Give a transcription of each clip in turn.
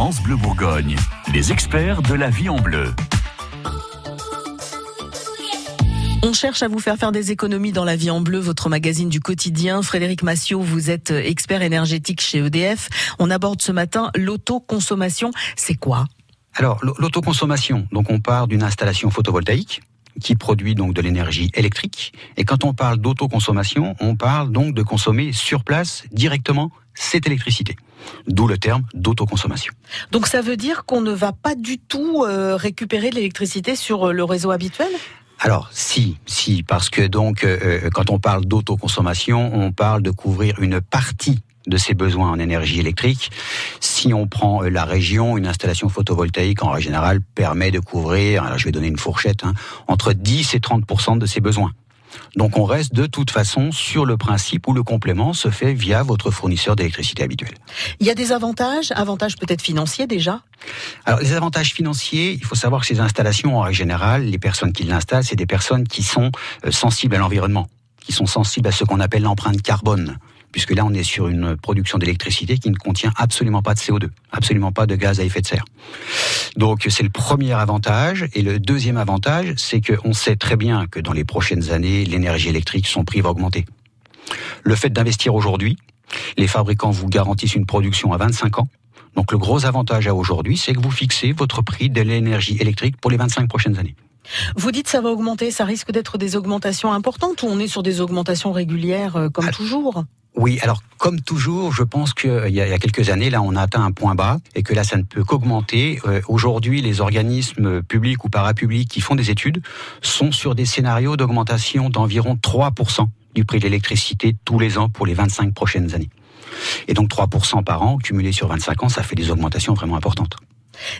France Bleu Bourgogne, les experts de la vie en bleu. On cherche à vous faire faire des économies dans la vie en bleu, votre magazine du quotidien. Frédéric Massiot, vous êtes expert énergétique chez EDF. On aborde ce matin l'autoconsommation. C'est quoi? Alors, l'autoconsommation, donc on part d'une installation photovoltaïque qui produit donc de l'énergie électrique. Et quand on parle d'autoconsommation, on parle donc de consommer sur place directement cette électricité. D'où le terme d'autoconsommation. Donc ça veut dire qu'on ne va pas du tout euh, récupérer l'électricité sur euh, le réseau habituel? Alors si, si, parce que donc euh, quand on parle d'autoconsommation, on parle de couvrir une partie de ses besoins en énergie électrique. Si on prend la région, une installation photovoltaïque en règle générale permet de couvrir, alors je vais donner une fourchette, hein, entre 10 et 30 de ses besoins. Donc on reste de toute façon sur le principe où le complément se fait via votre fournisseur d'électricité habituel. Il y a des avantages, avantages peut-être financiers déjà? Alors les avantages financiers, il faut savoir que ces installations, en règle générale, les personnes qui l'installent, c'est des personnes qui sont euh, sensibles à l'environnement, qui sont sensibles à ce qu'on appelle l'empreinte carbone puisque là on est sur une production d'électricité qui ne contient absolument pas de CO2, absolument pas de gaz à effet de serre. Donc c'est le premier avantage. Et le deuxième avantage, c'est qu'on sait très bien que dans les prochaines années, l'énergie électrique, son prix va augmenter. Le fait d'investir aujourd'hui, les fabricants vous garantissent une production à 25 ans. Donc le gros avantage à aujourd'hui, c'est que vous fixez votre prix de l'énergie électrique pour les 25 prochaines années. Vous dites ça va augmenter, ça risque d'être des augmentations importantes ou on est sur des augmentations régulières euh, comme ah, toujours? Oui, alors comme toujours, je pense qu'il y, a quelques années, là, on a atteint un point bas et que là, ça ne peut qu'augmenter. Euh, aujourd'hui, les organismes publics ou parapublics qui font des études sont sur des scénarios d'augmentation d'environ 3% du prix de l'électricité tous les ans pour les 25 prochaines années. Et donc 3% par an, cumulé sur 25 ans, ça fait des augmentations vraiment importantes.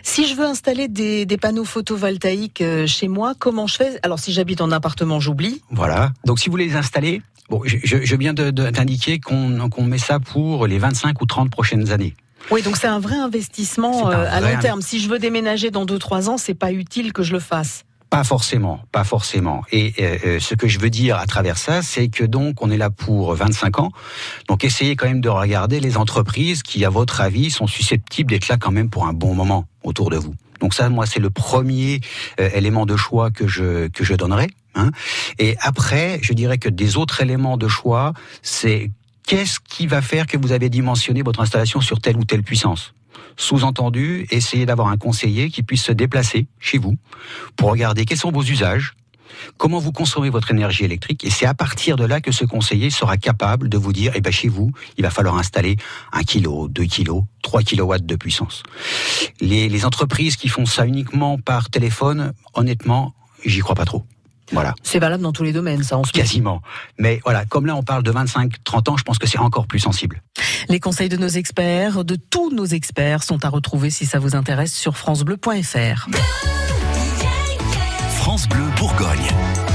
Si je veux installer des, panneaux photovoltaïques euh, chez moi, comment je fais? Alors si j'habite en appartement, j'oublie. Voilà. Donc si vous voulez les installer, bon, je, je viens d'indiquer qu'on met ça pour les 25 ou 30 prochaines années. Oui, donc c'est un vrai investissement euh, à long terme. Si je veux déménager dans 2-3 ans, c'est pas utile que je le fasse. Pas forcément, pas forcément. Et euh, euh, ce que je veux dire à travers ça, c'est que donc on est là pour 25 ans. Donc essayez quand même de regarder les entreprises qui, à votre avis, sont susceptibles d'être là quand même pour un bon moment autour de vous. Donc ça, moi, c'est le premier euh, élément de choix que je que je donnerai. Hein. Et après, je dirais que des autres éléments de choix, c'est qu'est-ce qui va faire que vous avez dimensionné votre installation sur telle ou telle puissance? Sous-entendu, essayez d'avoir un conseiller qui puisse se déplacer chez vous pour regarder quels sont vos usages, comment vous consommez votre énergie électrique, et c'est à partir de là que ce conseiller sera capable de vous dire, eh ben chez vous, il va falloir installer un kilo, 2 kilos, 3 kilowatts de puissance. Les entreprises qui font ça uniquement par téléphone, honnêtement, j'y crois pas trop. Voilà. C'est valable dans tous les domaines, ça, en Quasiment. Mais voilà, comme là on parle de 25-30 ans, je pense que c'est encore plus sensible. Les conseils de nos experts, de tous nos experts, sont à retrouver si ça vous intéresse sur FranceBleu.fr. France Bleu Bourgogne.